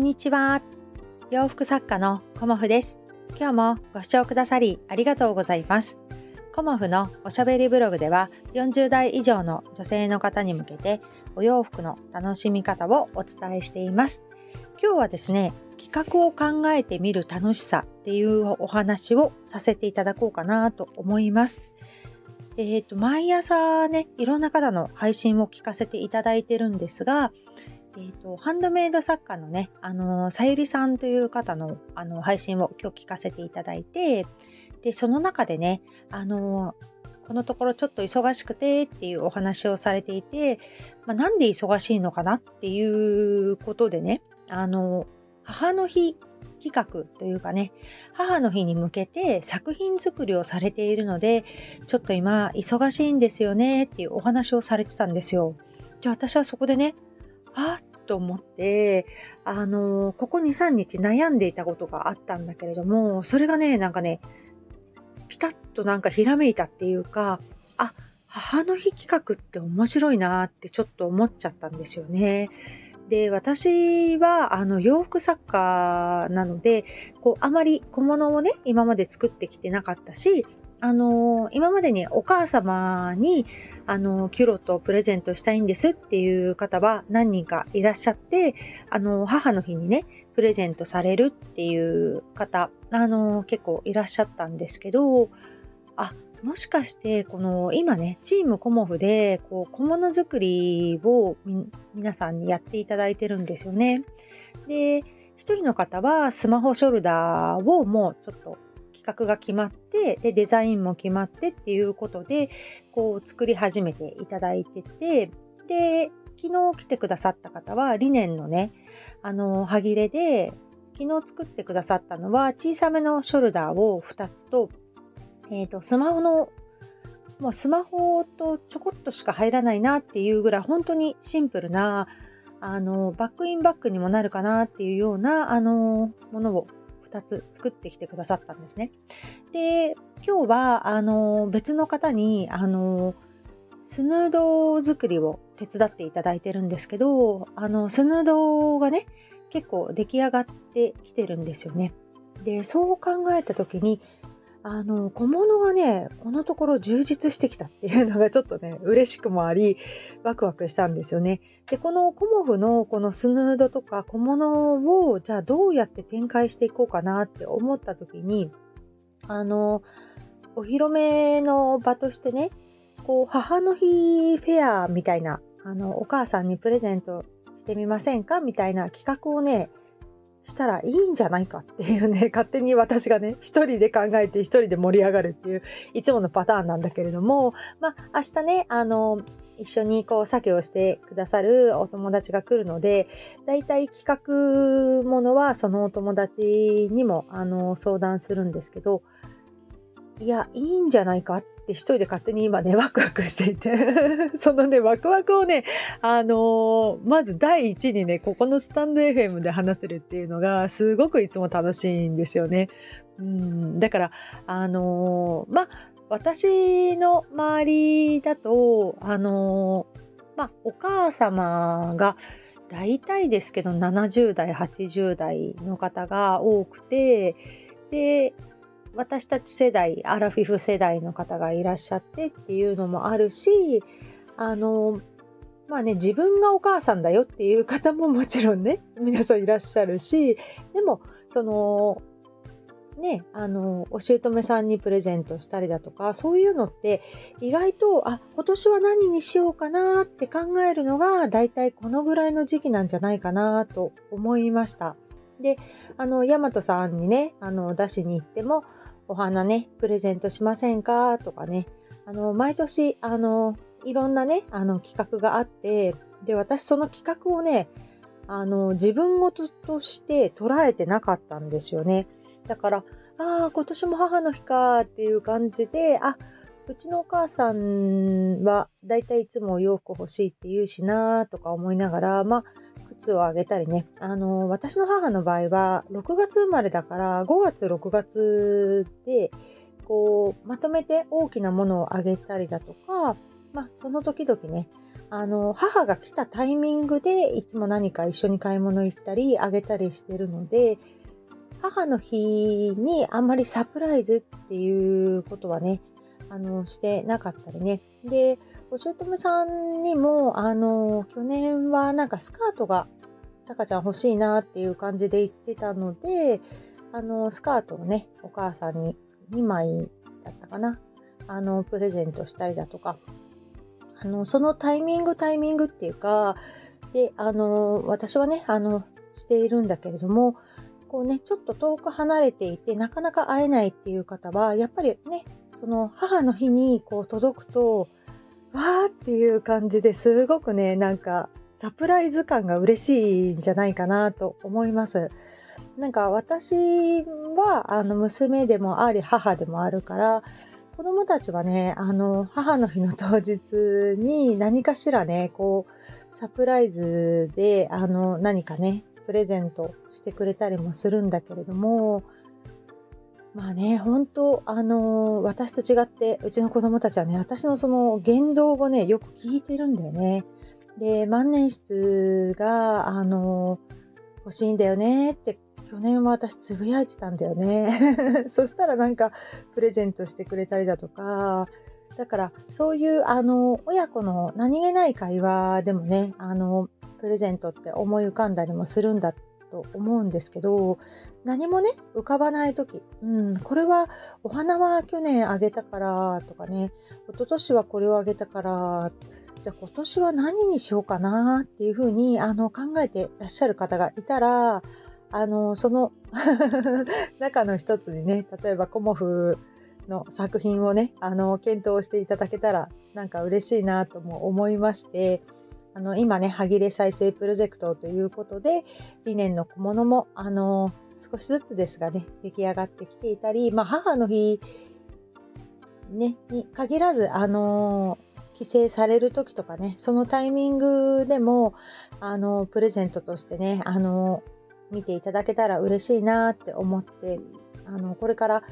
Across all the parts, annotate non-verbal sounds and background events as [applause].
んにちは。洋服作家のコモフです。今日もご視聴くださりありがとうございます。コモフのおしゃべりブログでは40代以上の女性の方に向けてお洋服の楽しみ方をお伝えしています。今日はですね、企画を考えてみる楽しさっていうお話をさせていただこうかなと思います。えーと、毎朝ねいろんな方の配信を聞かせていただいてるんですが、えーと、ハンドメイド作家のね、あのさゆりさんという方のあの配信を今日聞かせていただいてでその中でね、あのこのところちょっと忙しくてっていうお話をされていて、まあ、なんで忙しいのかなっていうことでね、あの母の日企画というかね母の日に向けて作品作りをされているのでちょっと今忙しいんですよねっていうお話をされてたんですよ。で私はそこでねあっと思ってあのここ23日悩んでいたことがあったんだけれどもそれがねなんかねピタッとなんかひらめいたっていうかあ母の日企画って面白いなってちょっと思っちゃったんですよね。で私はあの洋服作家なのでこうあまり小物をね今まで作ってきてなかったしあの今までにお母様にあのキュロットをプレゼントしたいんですっていう方は何人かいらっしゃってあの母の日にねプレゼントされるっていう方あの結構いらっしゃったんですけどあもしかしてこの今ねチームコモフでこう小物作りを皆さんにやっていただいてるんですよね。で1人の方はスマホショルダーをもうちょっと企画が決まってでデザインも決まってっていうことでこう作り始めていただいててで昨日来てくださった方はリネンのねあの歯切れで昨日作ってくださったのは小さめのショルダーを2つとえーと、スマホのもうスマホとちょこっとしか入らないなっていうぐらい本当にシンプルなあのバックインバックにもなるかなっていうようなあのものを2つ作ってきてくださったんですね。で今日はあの別の方にあのスヌード作りを手伝っていただいてるんですけどあのスヌードがね結構出来上がってきてるんですよね。でそう考えた時にあの小物がねこのところ充実してきたっていうのがちょっとね嬉しくもありワクワクしたんですよね。でこのコモフのこのスヌードとか小物をじゃあどうやって展開していこうかなって思った時にあのお披露目の場としてねこう母の日フェアみたいなあのお母さんにプレゼントしてみませんかみたいな企画をねしたらいいんじゃないかっていうね [laughs] 勝手に私がね一人で考えて一人で盛り上がるっていういつものパターンなんだけれどもまあ明日ねあの一緒にこう作業してくださるお友達が来るのでだいたい企画ものはそのお友達にもあの相談するんですけどいやいいんじゃないかっって一人で勝手に今ねワクワクしていて [laughs] そのねワクワクをねあのー、まず第一にねここのスタンド FM で話せるっていうのがすごくいつも楽しいんですよね。うんだからあのー、ま私の周りだとあのー、まあお母様が大体ですけど70代80代の方が多くてで私たち世代アラフィフ世代の方がいらっしゃってっていうのもあるしあのまあね自分がお母さんだよっていう方ももちろんね [laughs] 皆さんいらっしゃるしでもそのねあのお姑さんにプレゼントしたりだとかそういうのって意外とあ今年は何にしようかなって考えるのがだいたいこのぐらいの時期なんじゃないかなと思いました。であの大和さんにねあの出しに行ってもお花ねプレゼントしませんか？とかね。あの毎年あのいろんなねあの企画があってで私その企画をねあの自分事として捉えてなかったんですよね。だからああ今年も母の日かっていう感じであうちのお母さんはだいたいいつもお洋服欲しいって言うしなとか思いながらまあ靴をあげたりね、あの私の母の場合は6月生まれだから5月6月でこうまとめて大きなものをあげたりだとかまあ、その時々ね、あの、母が来たタイミングでいつも何か一緒に買い物行ったり、あげたりしてるので、母の日にあんまりサプライズっていうことはね、あの、してなかったりね。で、お姑さんにも、あの、去年はなんかスカートが、タカちゃん欲しいなっていう感じで言ってたので、あの、スカートをね、お母さんに2枚だったかな、あの、プレゼントしたりだとか、あの、そのタイミングタイミングっていうか、で、あの、私はね、あの、しているんだけれども、こうね、ちょっと遠く離れていて、なかなか会えないっていう方は、やっぱりね、その母の日にこう届くと、わーっていう感じですごくね、なんかサプライズ感が嬉しいんじゃないかなと思います。なんか私はあの娘でもあり母でもあるから子供たちはねあの母の日の当日に何かしらねこうサプライズであの何かねプレゼントしてくれたりもするんだけれどもまあね本当あの私と違ってうちの子供たちはね私のその言動をねよく聞いてるんだよね。で万年筆があの欲しいんだよねって去年は私つぶやいてたんだよね。[laughs] そしたらなんかプレゼントしてくれたりだとか、だからそういうあの親子の何気ない会話でもね、あのプレゼントって思い浮かんだりもするんだと思うんですけど、何もね、浮かばない時、うん、これはお花は去年あげたからとかね、一昨年はこれをあげたから、じゃあ今年は何にしようかなっていうふうにあの考えてらっしゃる方がいたら、あのその中の一つにね例えばコモフの作品をねあの検討していただけたらなんか嬉しいなとも思いましてあの今ね歯切れ再生プロジェクトということで理念の小物もあの少しずつですがね出来上がってきていたり、まあ、母の日、ね、に限らずあの帰省される時とかねそのタイミングでもあのプレゼントとしてねあの見ていただけたら嬉しいなって思ってあのこれから、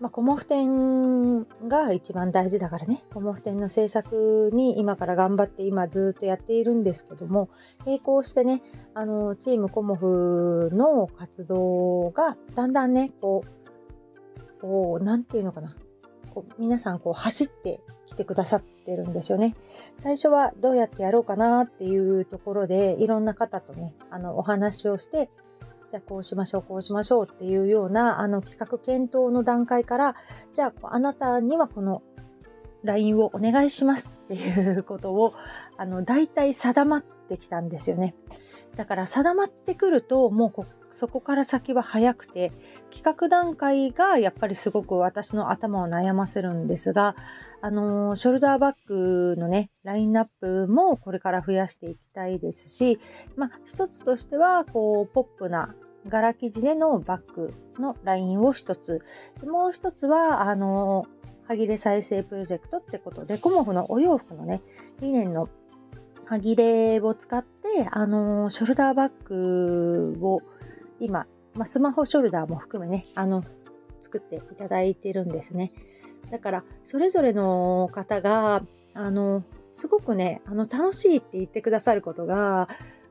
まあ、コモフ展が一番大事だからねコモフ展の制作に今から頑張って今ずっとやっているんですけども並行してねあのチームコモフの活動がだんだんねこうこう何て言うのかなこう皆さんこう走ってきてくださってるんですよね。最初はどうやってやろうかなっていうところでいろんな方とねあのお話をしてじゃあこうしましょうこうしましょうっていうようなあの企画検討の段階からじゃああなたにはこの LINE をお願いしますっていうことをあの大体定まってきたんですよね。だから定まってくるともうそこから先は早くて企画段階がやっぱりすごく私の頭を悩ませるんですがあのショルダーバッグのねラインナップもこれから増やしていきたいですしまあ一つとしてはこうポップな柄生地でのバッグのラインを一つ。もう一つはあの歯切れ再生プロジェクトってことでコモフのお洋服のね理念の歯切れを使って、あのショルダーバッグを今、まあ、スマホショルダーも含めね、あの、作っていただいてるんですね。だから、それぞれの方が、あの、すごくね、あの、楽しいって言ってくださることが、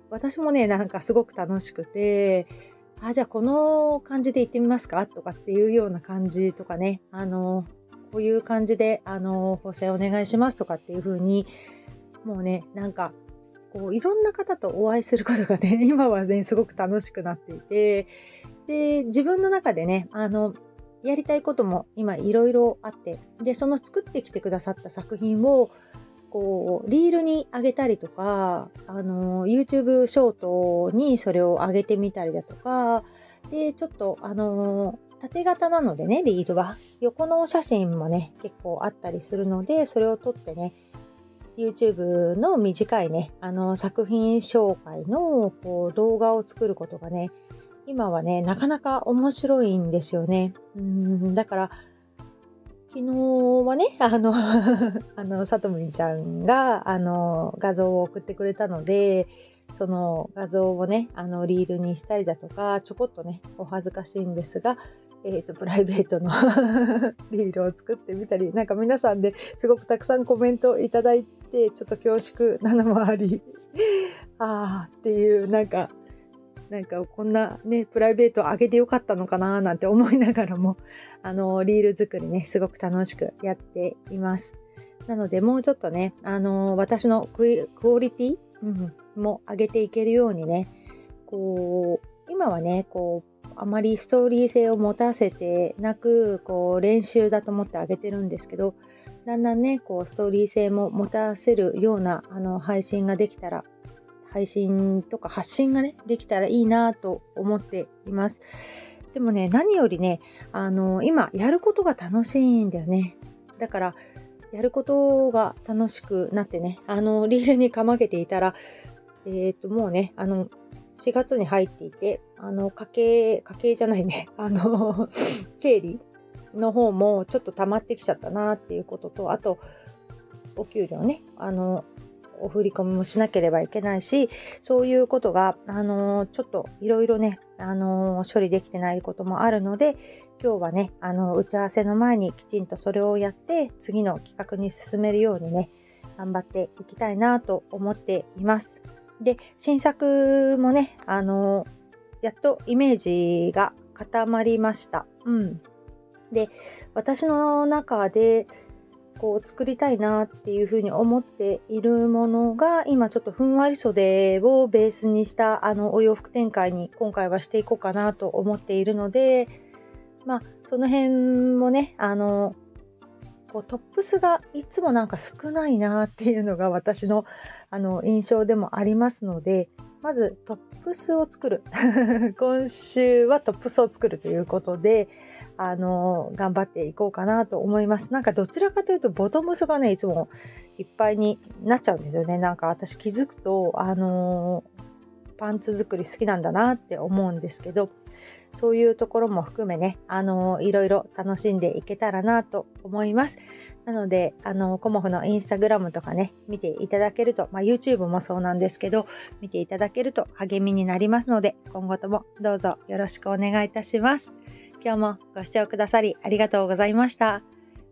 私もね、なんかすごく楽しくて、あ、じゃあこの感じで行ってみますか？とかっていうような感じとかね、あの、こういう感じで、あの、補正お願いしますとかっていう風に、もうねなんかこういろんな方とお会いすることがね [laughs] 今はねすごく楽しくなっていてで自分の中でねあのやりたいことも今いろいろあってでその作ってきてくださった作品をこうリールに上げたりとかあの YouTube ショートにそれを上げてみたりだとかでちょっとあの縦型なのでねリールは。横のお写真もね結構あったりするのでそれを撮ってね YouTube の短いね、あの作品紹介のこう動画を作ることがね、今はね、なかなか面白いんですよね。うんだから、昨日はね、あの [laughs] あの、さとむりちゃんが、あの、画像を送ってくれたので、その画像をね、あの、リールにしたりだとか、ちょこっとね、お恥ずかしいんですが、えーと、プライベートの [laughs] リールを作ってみたりなんか皆さんですごくたくさんコメントいただいてちょっと恐縮なのもあり [laughs] ああっていうなんかなんかこんなねプライベート上げてよかったのかななんて思いながらもあのリール作りねすごく楽しくやっています。なのでもうちょっとねあの私のクオリティ、うん、も上げていけるようにねこう今はねこうあまりストーリー性を持たせてなくこう練習だと思ってあげてるんですけどだんだんねこうストーリー性も持たせるようなあの配信ができたら配信とか発信がねできたらいいなと思っています。でもね何よりねあの今やることが楽しいんだよね。だからやることが楽しくなってねあのリールにかまけていたらえっ、ー、ともうねあの4月に入っていて、あの、家計、家計じゃないね、[laughs] あの、[laughs] 経理の方もちょっと溜まってきちゃったなっていうことと、あと、お給料ね、あの、お振り込みもしなければいけないし、そういうことが、あのちょっといろいろね、あの処理できてないこともあるので、今日はね、あの打ち合わせの前にきちんとそれをやって、次の企画に進めるようにね、頑張っていきたいなと思っています。で、新作もね、あのやっとイメージが固まりました。うん。で、私の中で、こう作りたいなっていうふうに思っているものが今ちょっとふんわり袖をベースにしたあのお洋服展開に今回はしていこうかなと思っているのでまあその辺もねあのこうトップスがいつもなんか少ないなっていうのが私のあの印象でもありますのでまずトップスを作る。[laughs] 今週はトップスを作るということであの頑張っていこうかなと思います。なんかどちらかというとボトムスがねいつもいっぱいになっちゃうんですよね。なんか私気づくとあのパンツ作り好きなんだなって思うんですけどそういうところも含めね、あのいろいろ楽しんでいけたらなと思います。なので、あの、コモフのインスタグラムとかね、見ていただけると、まあ、YouTube もそうなんですけど、見ていただけると励みになりますので、今後ともどうぞよろしくお願いいたします。今日もご視聴くださりありがとうございました。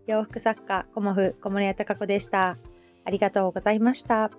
洋服作家、コモフ小森屋隆子でした。ありがとうございました。